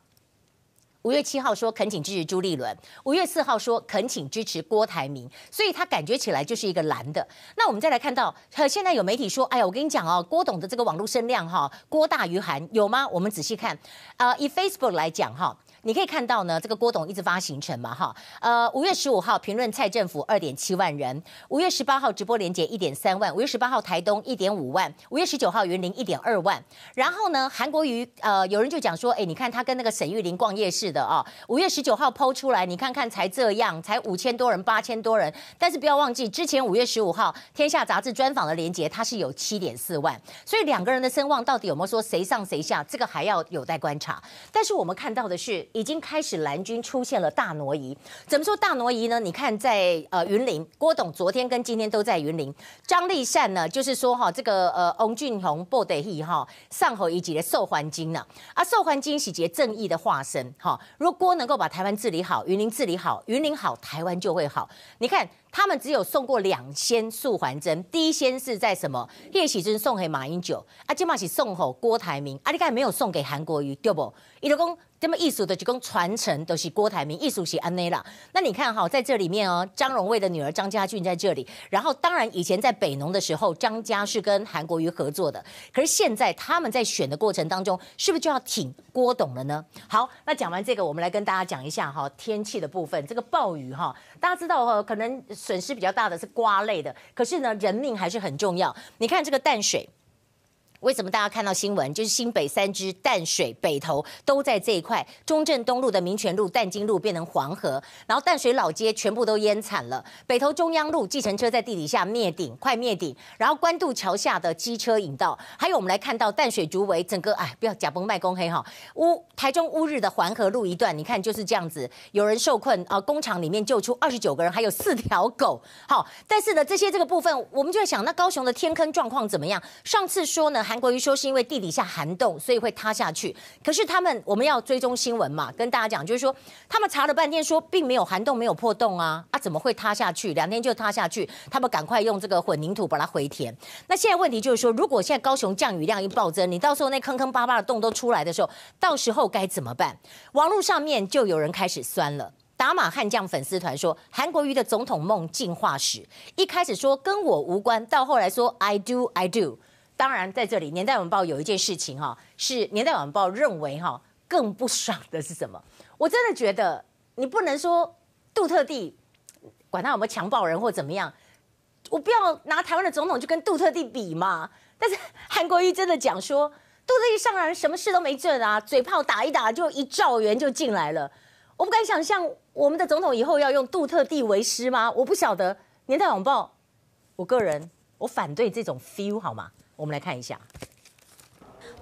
Speaker 1: 五月七号说恳请支持朱立伦，五月四号说恳请支持郭台铭，所以他感觉起来就是一个蓝的。那我们再来看到，现在有媒体说，哎呀，我跟你讲哦，郭董的这个网络声量哈，郭大于韩，有吗？我们仔细看，呃，以 Facebook 来讲哈。你可以看到呢，这个郭董一直发行程嘛，哈，呃，五月十五号评论蔡政府二点七万人，五月十八号直播连结一点三万，五月十八号台东一点五万，五月十九号云林一点二万，然后呢，韩国瑜呃，有人就讲说，哎，你看他跟那个沈玉琳逛夜市的啊，五月十九号 PO 出来，你看看才这样，才五千多人，八千多人，但是不要忘记之前五月十五号天下杂志专访的连结，他是有七点四万，所以两个人的声望到底有没有说谁上谁下，这个还要有待观察。但是我们看到的是。已经开始蓝军出现了大挪移，怎么说大挪移呢？你看在呃云林，郭董昨天跟今天都在云林，张立善呢就是说哈这个呃翁俊宏不得已哈上回一集的受环金呢啊受环金是节正义的化身哈，如果郭能够把台湾治理好，云林治理好，云林好，台湾就会好。你看。他们只有送过两仙素还真，第一仙是在什么？叶喜真送给马英九，啊，金马喜送给郭台铭，啊，你看没有送给韩国瑜，对不？伊就讲这么艺术的就讲传承都是郭台铭，艺术是安内啦。那你看哈，在这里面哦，张荣卫的女儿张家俊在这里，然后当然以前在北农的时候，张家是跟韩国瑜合作的，可是现在他们在选的过程当中，是不是就要挺郭董了呢？好，那讲完这个，我们来跟大家讲一下哈天气的部分，这个暴雨哈，大家知道哈，可能。损失比较大的是瓜类的，可是呢，人命还是很重要。你看这个淡水，为什么大家看到新闻，就是新北三支、淡水、北投都在这一块，中正东路的民权路、淡金路变成黄河，然后淡水老街全部都淹惨了。北投中央路计程车在地底下灭顶，快灭顶。然后关渡桥下的机车引道，还有我们来看到淡水竹围整个，哎，不要假崩卖公黑哈。乌台中乌日的环河路一段，你看就是这样子，有人受困啊，工厂里面救出二十九个人，还有四条狗。好，但是呢，这些这个部分，我们就在想，那高雄的天坑状况怎么样？上次说呢还，韩国瑜说是因为地底下涵洞，所以会塌下去。可是他们，我们要追踪新闻嘛，跟大家讲，就是说他们查了半天，说并没有涵洞，没有破洞啊，啊，怎么会塌下去？两天就塌下去，他们赶快用这个混凝土把它回填。那现在问题就是说，如果现在高雄降雨量一暴增，你到时候那坑坑巴巴的洞都出来的时候，到时候该怎么办？网络上面就有人开始酸了。打马悍将粉丝团说，韩国瑜的总统梦进化史，一开始说跟我无关，到后来说 I do I do。当然，在这里，年代晚报有一件事情哈，是年代晚报认为哈更不爽的是什么？我真的觉得你不能说杜特地，管他有没有强暴人或怎么样，我不要拿台湾的总统去跟杜特地比嘛。但是韩国瑜真的讲说，杜特地上来什么事都没做啊，嘴炮打一打就一兆元就进来了。我不敢想象我们的总统以后要用杜特地为师吗？我不晓得。年代晚报，我个人我反对这种 feel 好吗？我们来看一下。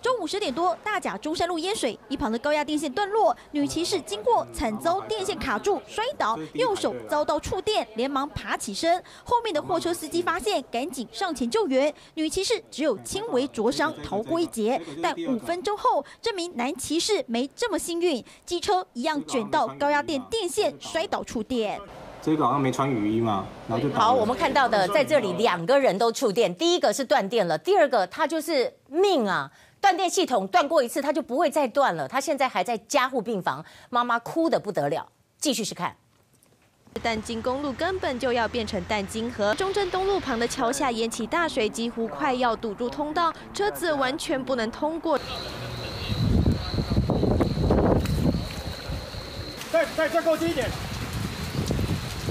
Speaker 12: 中午十点多，大甲中山路淹水，一旁的高压电线断落，女骑士经过惨遭电线卡住摔倒，右手遭到触电，连忙爬起身。后面的货车司机发现，赶紧上前救援。女骑士只有轻微灼伤，逃过一劫。但五分钟后，这名男骑士没这么幸运，机车一样卷到高压电电线，摔倒触电。
Speaker 13: 这个好像没穿雨衣嘛，然后就
Speaker 1: 好。我们看到的在这里两个人都触电，第一个是断电了，第二个他就是命啊。断电系统断过一次，它就不会再断了。他现在还在加护病房，妈妈哭得不得了。继续是看，
Speaker 14: 淡金公路根本就要变成淡金河。中正东路旁的桥下淹起大水，几乎快要堵住通道，车子完全不能通过。
Speaker 15: 再再再过近一点。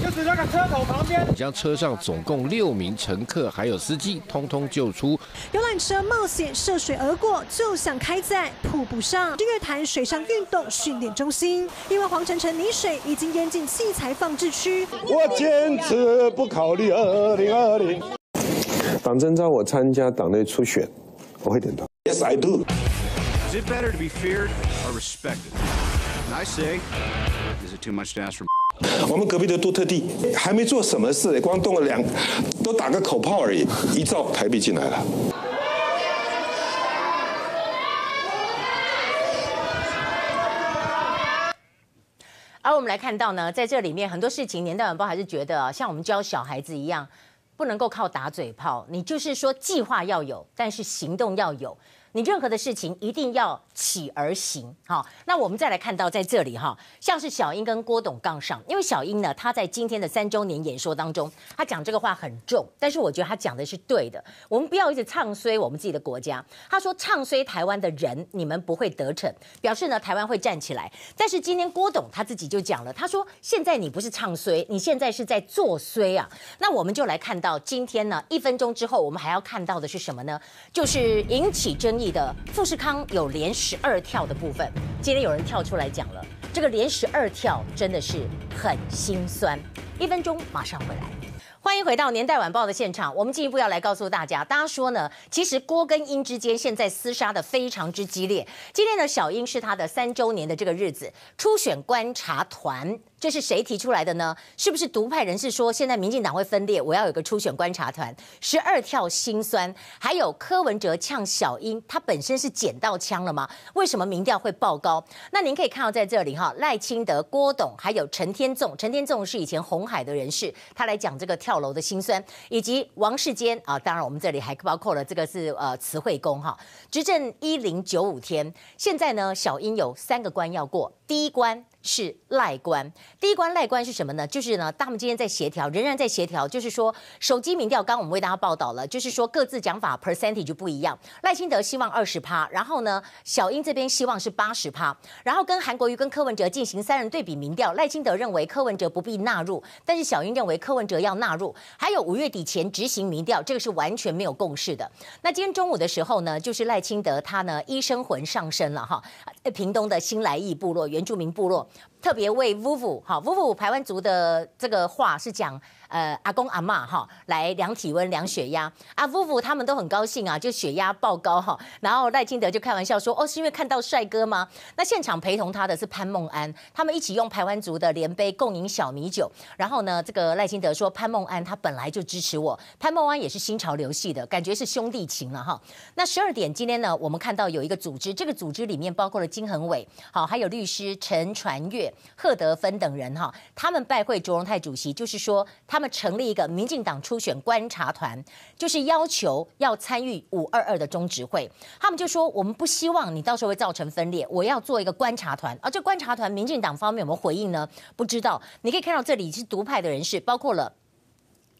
Speaker 15: 就是那个车头旁边，
Speaker 16: 将车上总共六名乘客还有司机通通救出。
Speaker 6: 游览车冒险涉水而过，就想开在瀑布上。日月潭水上运动训练中心，因为黄澄澄泥水已经淹进器材放置区。
Speaker 17: 我坚持不考虑二零二零。党征召我参加党内初选，我会点头。Yes, I do.
Speaker 18: Is it better to be feared or respected? And I say, is it too much to ask for?
Speaker 17: 我们隔壁的杜特地还没做什么事，光动了两，都打个口炮而已，一兆台币进来了。
Speaker 1: 而我们来看到呢，在这里面很多事情，年代晚报还是觉得像我们教小孩子一样，不能够靠打嘴炮，你就是说计划要有，但是行动要有。你任何的事情一定要起而行，好，那我们再来看到在这里哈，像是小英跟郭董杠上，因为小英呢，他在今天的三周年演说当中，他讲这个话很重，但是我觉得他讲的是对的。我们不要一直唱衰我们自己的国家。他说唱衰台湾的人，你们不会得逞，表示呢台湾会站起来。但是今天郭董他自己就讲了，他说现在你不是唱衰，你现在是在做衰啊。那我们就来看到今天呢，一分钟之后，我们还要看到的是什么呢？就是引起争议。的富士康有连十二跳的部分，今天有人跳出来讲了，这个连十二跳真的是很心酸。一分钟马上回来。欢迎回到年代晚报的现场，我们进一步要来告诉大家，大家说呢，其实郭跟英之间现在厮杀的非常之激烈。今天呢，小英是他的三周年的这个日子，初选观察团，这是谁提出来的呢？是不是独派人士说现在民进党会分裂，我要有个初选观察团？十二跳心酸，还有柯文哲呛小英，他本身是捡到枪了吗？为什么民调会爆高？那您可以看到在这里哈，赖清德、郭董还有陈天纵，陈天纵是以前红海的人士，他来讲这个跳。楼的辛酸，以及王世坚啊，当然我们这里还包括了这个是呃慈惠宫哈，执政一零九五天，现在呢小英有三个关要过。第一关。是赖关，第一关赖关是什么呢？就是呢，他们今天在协调，仍然在协调。就是说，手机民调，刚我们为大家报道了，就是说各自讲法 percentage 就不一样。赖清德希望二十趴，然后呢，小英这边希望是八十趴，然后跟韩国瑜跟柯文哲进行三人对比民调。赖清德认为柯文哲不必纳入，但是小英认为柯文哲要纳入。还有五月底前执行民调，这个是完全没有共识的。那今天中午的时候呢，就是赖清德他呢医生魂上身了哈，屏东的新来意部落原住民部落。特别为 vuvu 哈 vuvu 排湾族的这个话是讲。呃，阿公阿嬷哈来量体温、量血压，阿夫妇他们都很高兴啊，就血压爆高哈。然后赖清德就开玩笑说：“哦，是因为看到帅哥吗？”那现场陪同他的是潘孟安，他们一起用排湾族的连杯共饮小米酒。然后呢，这个赖清德说：“潘孟安他本来就支持我，潘孟安也是新潮流系的，感觉是兄弟情了哈。”那十二点今天呢，我们看到有一个组织，这个组织里面包括了金恒伟，好，还有律师陈传月、贺德芬等人哈，他们拜会卓荣泰主席，就是说他。们成立一个民进党初选观察团，就是要求要参与五二二的中执会。他们就说：“我们不希望你到时候会造成分裂，我要做一个观察团。”而这观察团，民进党方面有没有回应呢？不知道。你可以看到这里是独派的人士，包括了。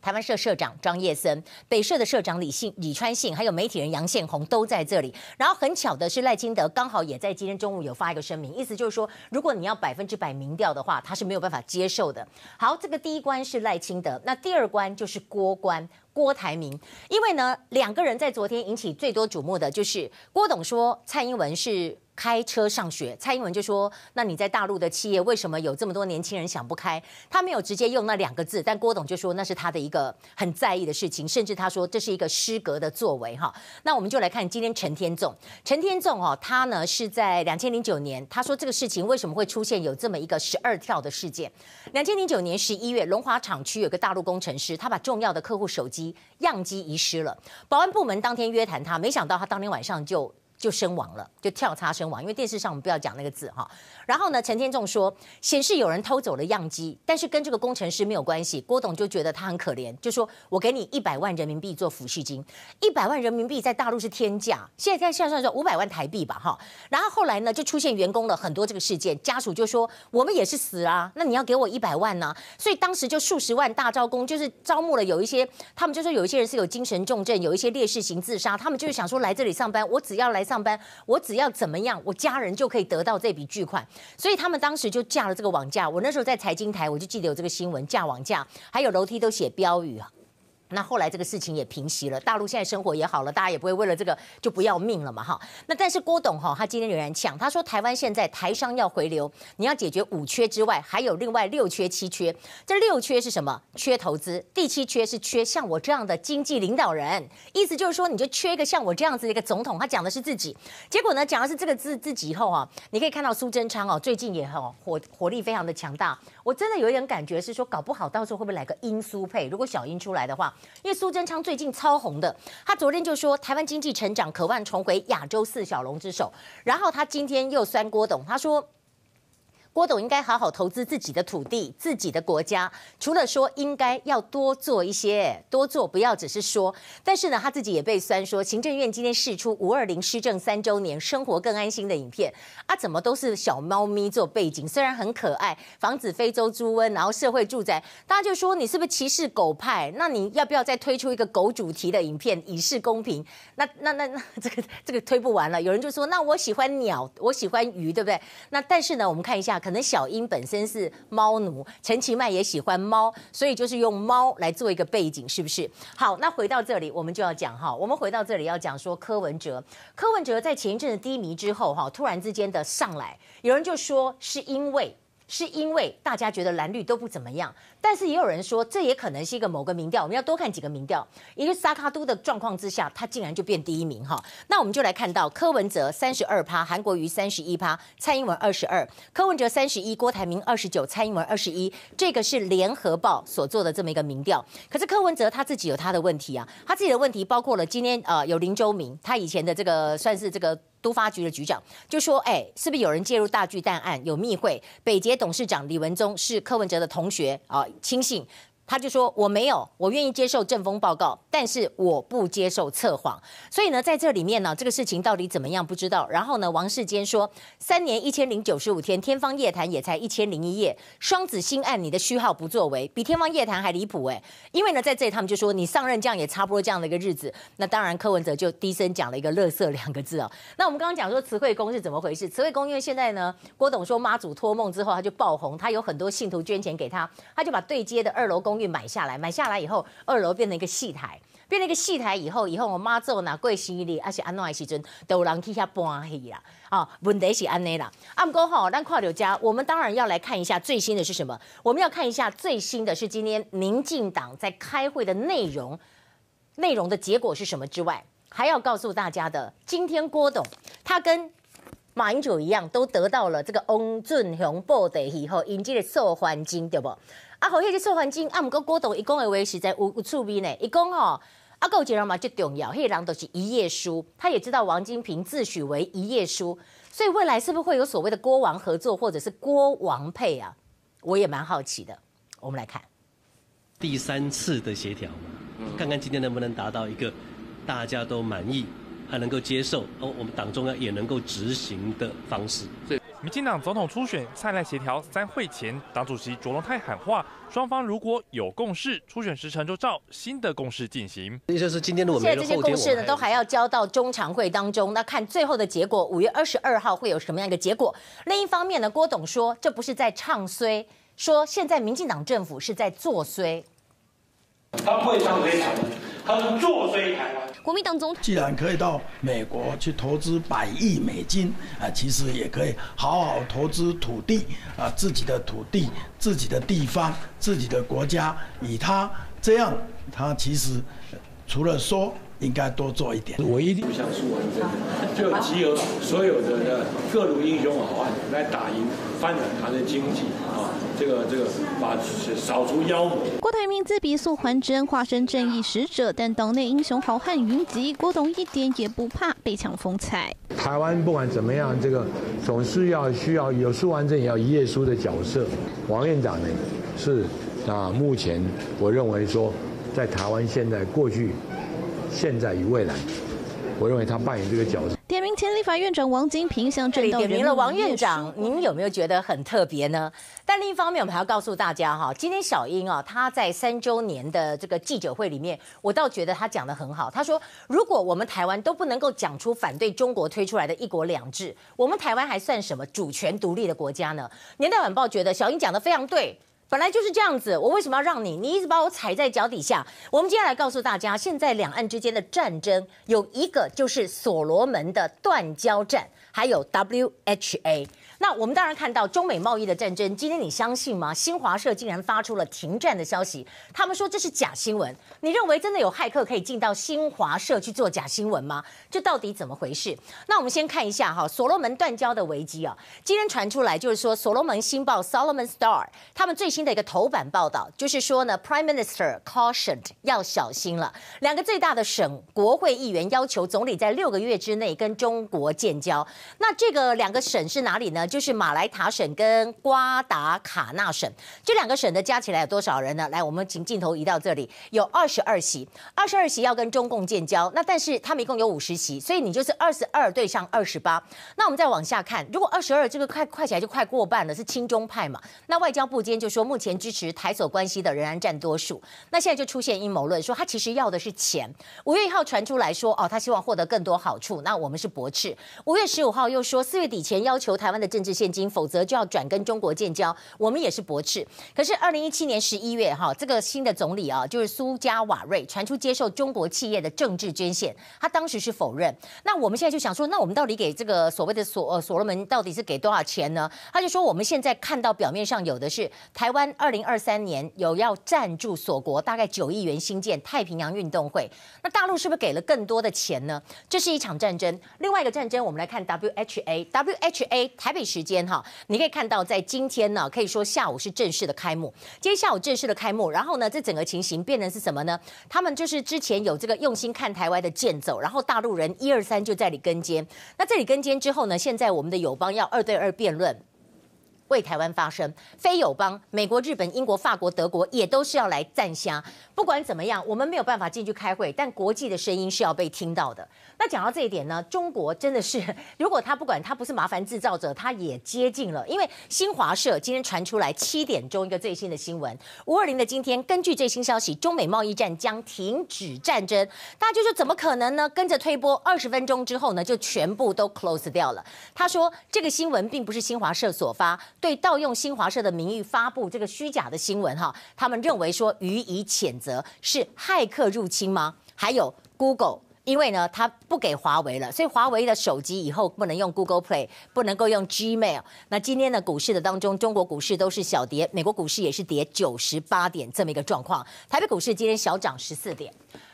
Speaker 1: 台湾社社长张叶森，北社的社长李信、李川信，还有媒体人杨宪宏都在这里。然后很巧的是，赖清德刚好也在今天中午有发一个声明，意思就是说，如果你要百分之百民调的话，他是没有办法接受的。好，这个第一关是赖清德，那第二关就是郭关郭台铭，因为呢，两个人在昨天引起最多瞩目的就是郭董说蔡英文是。开车上学，蔡英文就说：“那你在大陆的企业为什么有这么多年轻人想不开？”他没有直接用那两个字，但郭董就说那是他的一个很在意的事情，甚至他说这是一个失格的作为。哈，那我们就来看今天陈天纵，陈天纵哦，他呢是在两千零九年，他说这个事情为什么会出现有这么一个十二跳的事件？两千零九年十一月，龙华厂区有个大陆工程师，他把重要的客户手机样机遗失了，保安部门当天约谈他，没想到他当天晚上就。就身亡了，就跳插身亡。因为电视上我们不要讲那个字哈。然后呢，陈天仲说显示有人偷走了样机，但是跟这个工程师没有关系。郭董就觉得他很可怜，就说我给你一百万人民币做抚恤金。一百万人民币在大陆是天价，现在在算算说五百万台币吧哈。然后后来呢，就出现员工了很多这个事件，家属就说我们也是死啊，那你要给我一百万呢、所以当时就数十万大招工，就是招募了有一些，他们就说有一些人是有精神重症，有一些烈士型自杀，他们就是想说来这里上班，我只要来。上班，我只要怎么样，我家人就可以得到这笔巨款，所以他们当时就架了这个网架。我那时候在财经台，我就记得有这个新闻，架网架，还有楼梯都写标语啊。那后来这个事情也平息了，大陆现在生活也好了，大家也不会为了这个就不要命了嘛，哈。那但是郭董哈，他今天仍然呛，他说台湾现在台商要回流，你要解决五缺之外，还有另外六缺七缺。这六缺是什么？缺投资。第七缺是缺像我这样的经济领导人，意思就是说你就缺一个像我这样子的一个总统。他讲的是自己，结果呢讲的是这个字自己以后啊，你可以看到苏贞昌哦，最近也很火火力非常的强大。我真的有一点感觉是说，搞不好到时候会不会来个英苏配？如果小英出来的话，因为苏贞昌最近超红的，他昨天就说台湾经济成长渴望重回亚洲四小龙之首，然后他今天又酸郭董，他说。郭董应该好好投资自己的土地、自己的国家。除了说应该要多做一些，多做，不要只是说。但是呢，他自己也被酸说，行政院今天释出五二零施政三周年生活更安心的影片啊，怎么都是小猫咪做背景，虽然很可爱，防止非洲猪瘟，然后社会住宅，大家就说你是不是歧视狗派？那你要不要再推出一个狗主题的影片，以示公平？那那那那这个这个推不完了。有人就说，那我喜欢鸟，我喜欢鱼，对不对？那但是呢，我们看一下。可能小英本身是猫奴，陈其迈也喜欢猫，所以就是用猫来做一个背景，是不是？好，那回到这里，我们就要讲哈，我们回到这里要讲说柯文哲，柯文哲在前一阵子低迷之后哈，突然之间的上来，有人就说是因为。是因为大家觉得蓝绿都不怎么样，但是也有人说，这也可能是一个某个民调，我们要多看几个民调。也就是萨卡都的状况之下，他竟然就变第一名哈。那我们就来看到柯文哲三十二趴，韩国瑜三十一趴，蔡英文二十二，柯文哲三十一，郭台铭二十九，蔡英文二十一。这个是联合报所做的这么一个民调。可是柯文哲他自己有他的问题啊，他自己的问题包括了今天呃有林周明，他以前的这个算是这个。都发局的局长就说：“哎，是不是有人介入大巨蛋案？有密会？北捷董事长李文忠是柯文哲的同学啊，亲信。他就说我没有，我愿意接受政风报告，但是我不接受测谎。所以呢，在这里面呢，这个事情到底怎么样不知道。然后呢，王世坚说三年一千零九十五天，天方夜谭也才一千零一夜。双子星案你的虚号不作为，比天方夜谭还离谱哎。因为呢，在这里他们就说你上任这样也差不多这样的一个日子。那当然，柯文哲就低声讲了一个“乐色”两个字哦。那我们刚刚讲说慈惠宫是怎么回事？慈惠宫因为现在呢，郭董说妈祖托梦之后他就爆红，他有很多信徒捐钱给他，他就把对接的二楼公公寓买下来，买下来以后，二楼变成一个戏台，变成一个戏台以后，以后我妈祖拿贵行李，而且安诺的时阵都有人去遐搬戏啦。啊，问题是安内啦。阿姆哥好，咱跨流家，我们当然要来看一下最新的是什么？我们要看一下最新的是今天民进党在开会的内容，内容的结果是什么之外，还要告诉大家的，今天郭董他跟马英九一样，都得到了这个翁俊雄报的以后，引进的受欢金，对不？啊，好，迄个受环境，啊，毋过郭董伊讲的话实在有有趣味呢。伊讲吼，啊，有一个人嘛最重要，迄个人都是一页书，他也知道王金平自诩为一页书，所以未来是不是会有所谓的郭王合作，或者是郭王配啊？我也蛮好奇的。我们来看
Speaker 19: 第三次的协调，看看今天能不能达到一个大家都满意，还能够接受，哦，我们党中央也能够执行的方式。
Speaker 20: 民进党总统初选蔡赖协调，三会前党主席卓荣泰喊话，双方如果有共识，初选时程就照新的共识进行。
Speaker 19: 也就是今天的我们现在这些
Speaker 1: 共识呢，都还要交到中常会当中，那看最后的结果，五月二十二号会有什么样一个结果？另一方面呢，郭董说这不是在唱衰，说现在民进党政府是在作衰。
Speaker 21: 他不会唱衰他是作衰台湾。
Speaker 12: 国民党总统
Speaker 10: 既然可以到美国去投资百亿美金啊，其实也可以好好投资土地啊，自己的土地、自己的地方、自己的国家，以他这样，他其实除了说，应该多做一点。
Speaker 2: 我一定
Speaker 9: 不像苏文珍，就集合所有的各路英雄好汉来打赢，翻转他的经济啊。这个这个，把扫除妖魔。
Speaker 12: 郭台铭自比苏桓珍，化身正义使者，但党内英雄好汉云集，郭董一点也不怕被抢风采。
Speaker 2: 台湾不管怎么样，这个总是要需要有苏桓真也要一页书的角色。王院长呢，是啊，目前我认为说，在台湾现在、过去、现在与未来。我认为他扮演这个角色。
Speaker 12: 点名前立法院长王金平向这里
Speaker 1: 点名了王院长，您有没有觉得很特别呢？但另一方面，我们还要告诉大家哈，今天小英啊，他在三周年的这个记者会里面，我倒觉得她讲的很好。她说，如果我们台湾都不能够讲出反对中国推出来的一国两制，我们台湾还算什么主权独立的国家呢？年代晚报觉得小英讲的非常对。本来就是这样子，我为什么要让你？你一直把我踩在脚底下。我们接下来告诉大家，现在两岸之间的战争有一个就是所罗门的断交战，还有 WHA。那我们当然看到中美贸易的战争，今天你相信吗？新华社竟然发出了停战的消息，他们说这是假新闻。你认为真的有骇客可以进到新华社去做假新闻吗？这到底怎么回事？那我们先看一下哈，所罗门断交的危机啊，今天传出来就是说，所罗门星报 Solomon Star 他们最新的一个头版报道，就是说呢，Prime Minister cautioned 要小心了。两个最大的省国会议员要求总理在六个月之内跟中国建交。那这个两个省是哪里呢？就是马来塔省跟瓜达卡纳省，这两个省的加起来有多少人呢？来，我们请镜头移到这里，有二十二席，二十二席要跟中共建交，那但是他们一共有五十席，所以你就是二十二对上二十八。那我们再往下看，如果二十二这个快快起来就快过半了，是亲中派嘛？那外交部今天就说，目前支持台所关系的仍然占多数。那现在就出现阴谋论，说他其实要的是钱。五月一号传出来说，哦，他希望获得更多好处，那我们是驳斥。五月十五号又说，四月底前要求台湾的政治现金，否则就要转跟中国建交。我们也是驳斥。可是二零一七年十一月，哈，这个新的总理啊，就是苏加瓦瑞，传出接受中国企业的政治捐献，他当时是否认。那我们现在就想说，那我们到底给这个所谓的所呃所罗门到底是给多少钱呢？他就说，我们现在看到表面上有的是台湾二零二三年有要赞助所国大概九亿元新建太平洋运动会。那大陆是不是给了更多的钱呢？这是一场战争。另外一个战争，我们来看 WHA，WHA 台北时间。哈，你可以看到，在今天呢，可以说下午是正式的开幕。今天下午正式的开幕，然后呢，这整个情形变成是什么呢？他们就是之前有这个用心看台湾的剑走，然后大陆人一二三就在里跟监。那这里跟监之后呢，现在我们的友邦要二对二辩论。为台湾发声，非友邦美国、日本、英国、法国、德国也都是要来站虾。不管怎么样，我们没有办法进去开会，但国际的声音是要被听到的。那讲到这一点呢，中国真的是，如果他不管他不是麻烦制造者，他也接近了。因为新华社今天传出来七点钟一个最新的新闻，五二零的今天，根据最新消息，中美贸易战将停止战争。大家就说怎么可能呢？跟着推播二十分钟之后呢，就全部都 close 掉了。他说这个新闻并不是新华社所发，对盗用新华社的名誉发布这个虚假的新闻哈，他们认为说予以谴则，是骇客入侵吗？还有 Google，因为呢他不给华为了，所以华为的手机以后不能用 Google Play，不能够用 Gmail。那今天的股市的当中，中国股市都是小跌，美国股市也是跌九十八点这么一个状况，台北股市今天小涨十四点。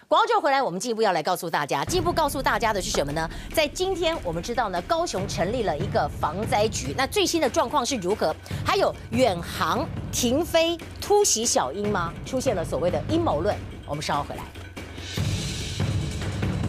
Speaker 1: 广告之后回来，我们进一步要来告诉大家，进一步告诉大家的是什么呢？在今天我们知道呢，高雄成立了一个防灾局，那最新的状况是如何？还有远航停飞突袭小英吗？出现了所谓的阴谋论，我们稍后回来。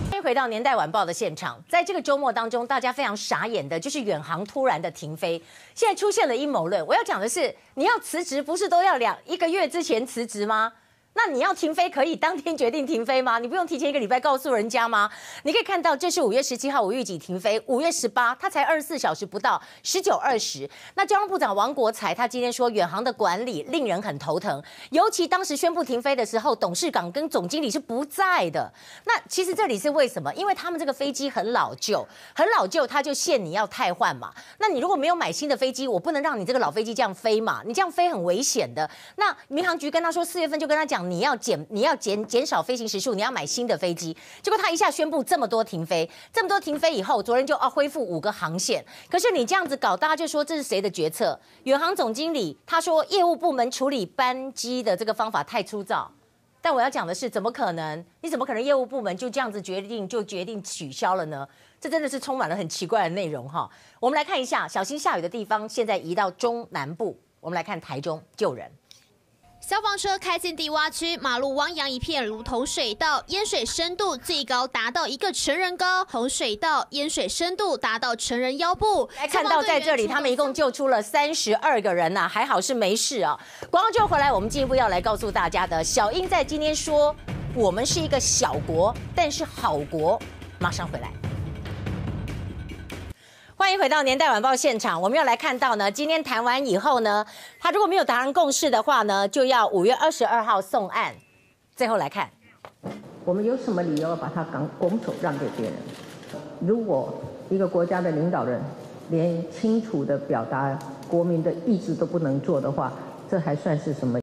Speaker 1: 欢迎回到年代晚报的现场，在这个周末当中，大家非常傻眼的就是远航突然的停飞，现在出现了阴谋论。我要讲的是，你要辞职，不是都要两一个月之前辞职吗？那你要停飞可以当天决定停飞吗？你不用提前一个礼拜告诉人家吗？你可以看到，这是五月十七号，我预计停飞。五月十八，它才二十四小时不到，十九二十。那交通部长王国材他今天说，远航的管理令人很头疼，尤其当时宣布停飞的时候，董事长跟总经理是不在的。那其实这里是为什么？因为他们这个飞机很老旧，很老旧，他就限你要汰换嘛。那你如果没有买新的飞机，我不能让你这个老飞机这样飞嘛，你这样飞很危险的。那民航局跟他说，四月份就跟他讲。你要减，你要减减少飞行时数，你要买新的飞机。结果他一下宣布这么多停飞，这么多停飞以后，昨天就要恢复五个航线。可是你这样子搞，大家就说这是谁的决策？远航总经理他说，业务部门处理班机的这个方法太粗糙。但我要讲的是，怎么可能？你怎么可能业务部门就这样子决定就决定取消了呢？这真的是充满了很奇怪的内容哈。我们来看一下，小心下雨的地方现在移到中南部。我们来看台中救人。
Speaker 11: 消防车开进低洼区，马路汪洋一片，如同水道，淹水深度最高达到一个成人高，洪水道淹水深度达到成人腰部。
Speaker 1: 来看到在这里，他们一共救出了三十二个人呐、啊，还好是没事啊。广告就回来，我们进一步要来告诉大家的，小英在今天说，我们是一个小国，但是好国。马上回来。欢迎回到年代晚报现场。我们要来看到呢，今天谈完以后呢，他如果没有达成共识的话呢，就要五月二十二号送案。最后来看，
Speaker 5: 我们有什么理由把他拱拱手让给别人？如果一个国家的领导人连清楚的表达国民的意志都不能做的话，这还算是什么？